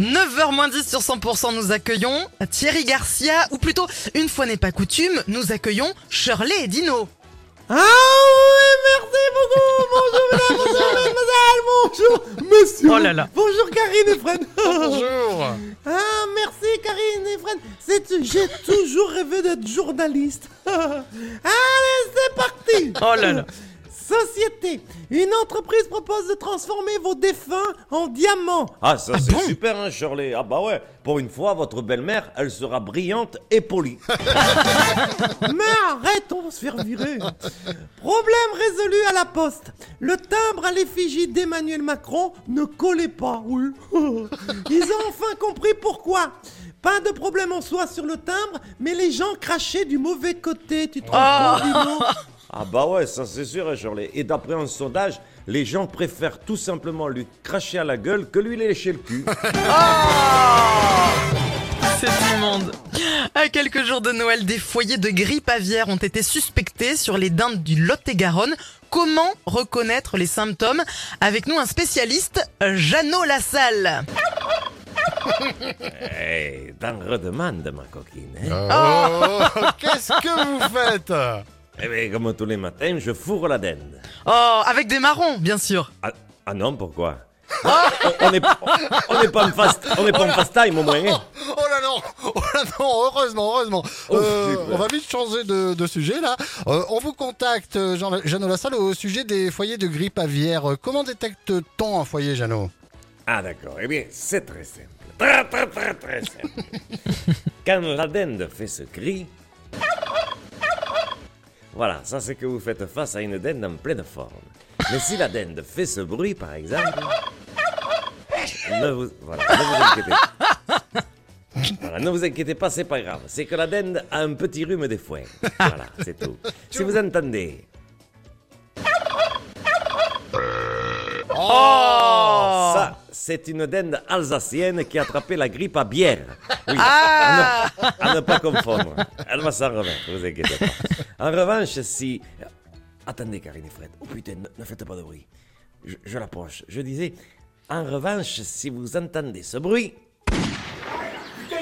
9h moins 10 sur 100%, nous accueillons Thierry Garcia, ou plutôt, une fois n'est pas coutume, nous accueillons Shirley et Dino. Ah oui, merci beaucoup. Bonjour mesdames, bonjour mademoiselle, bonjour monsieur Oh là là. Bonjour Karine et Fred. Bonjour. Ah merci Karine et Fred. C'est- J'ai toujours rêvé d'être journaliste. Allez, c'est parti. Oh là là. Société, une entreprise propose de transformer vos défunts en diamants. Ah, ça c'est super, hein, Shirley. Ah bah ouais, pour une fois, votre belle-mère, elle sera brillante et polie. Mais arrête, on va se faire virer. Problème résolu à la poste. Le timbre à l'effigie d'Emmanuel Macron ne collait pas, oui. Ils ont enfin compris pourquoi. Pas de problème en soi sur le timbre, mais les gens crachaient du mauvais côté, tu te rends compte, Dino Ah bah ouais, ça c'est sûr, hein, Shirley. Et d'après un sondage, les gens préfèrent tout simplement lui cracher à la gueule que lui lécher le cul. C'est immonde. À quelques jours de Noël, des foyers de grippe aviaire ont été suspectés sur les dindes du Lot-et-Garonne. Comment reconnaître les symptômes Avec nous un spécialiste, Jeannot Lassalle. Eh, t'en redemandes, ma coquine. hein. Oh, Qu'est-ce que vous faites? Eh bien, comme tous les matins, je fourre la dinde. Oh, avec des marrons, bien sûr. Ah, ah non, pourquoi? On, on est, on est pas en fast, on est pas en fast time au moins. hein. Oh là non Oh là non Heureusement, heureusement Oh, Euh. On va vite changer de, de sujet là. Euh, on vous contacte, euh, Jean, Jeannot Lassalle, au sujet des foyers de grippe aviaire. Comment détecte-t-on un foyer, Jeannot? Ah d'accord, eh bien c'est très simple. Très très très très simple. Quand la dinde fait ce cri... Voilà, ça c'est que vous faites face à une dinde en pleine forme. Mais si la dinde fait ce bruit par exemple... Ne vous, voilà, ne vous inquiétez pas. Voilà, ne vous inquiétez pas, c'est pas grave. C'est que la dinde a un petit rhume des foins. Voilà, c'est tout. Si vous entendez... Oh c'est une dinde alsacienne qui a attrapé la grippe à bière. Oui, Ah à, ne, à ne pas confondre. Elle va s'en remettre, vous inquiétez pas. En revanche, si... Attendez, Karine et Fred. Oh putain, ne, ne faites pas de bruit. Je, je l'approche. Je disais, en revanche, si vous entendez ce bruit...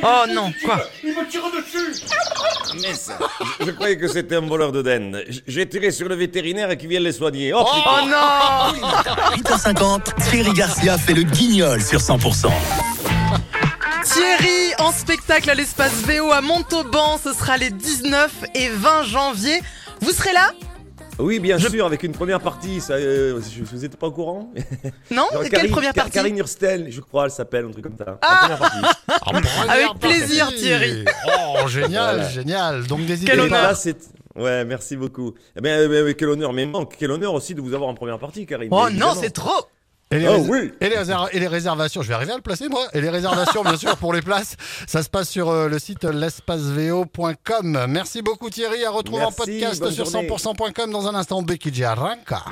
Oh non, quoi Mais ça, je, je croyais que c'était un voleur de dinde. J'ai tiré sur le vétérinaire qui vient les soigner. Oh. Oh non 8h50, Thierry Garcia fait le guignol sur 100%. Thierry en spectacle à l'espace VO à Montauban, ce sera les 19 et 20 janvier. Vous serez là? Oui, bien sûr, avec une première partie. Ça, euh, je- vous n'êtes pas au courant Non Genre Quelle Karine- première Car- partie Karine Hurstel, je crois, elle s'appelle, un truc comme ça. La première partie. Avec plaisir, Thierry. Oh, génial, Voilà. génial. Donc n'hésitez Quel pas. honneur. là, c'est- Ouais, merci beaucoup. Eh bien, eh bien, quel honneur, mais manque, quel honneur aussi de vous avoir en première partie, Karine. Oh non, c'est trop Et les, Oh oui. et, les réser- et les réservations, je vais arriver à le placer moi. Et les réservations, bien sûr, pour les places, ça se passe sur euh, le site l'espaceveo.com. Merci beaucoup Thierry, à retrouver en podcast sur journée. 100%.com dans un instant. Becky Arranca.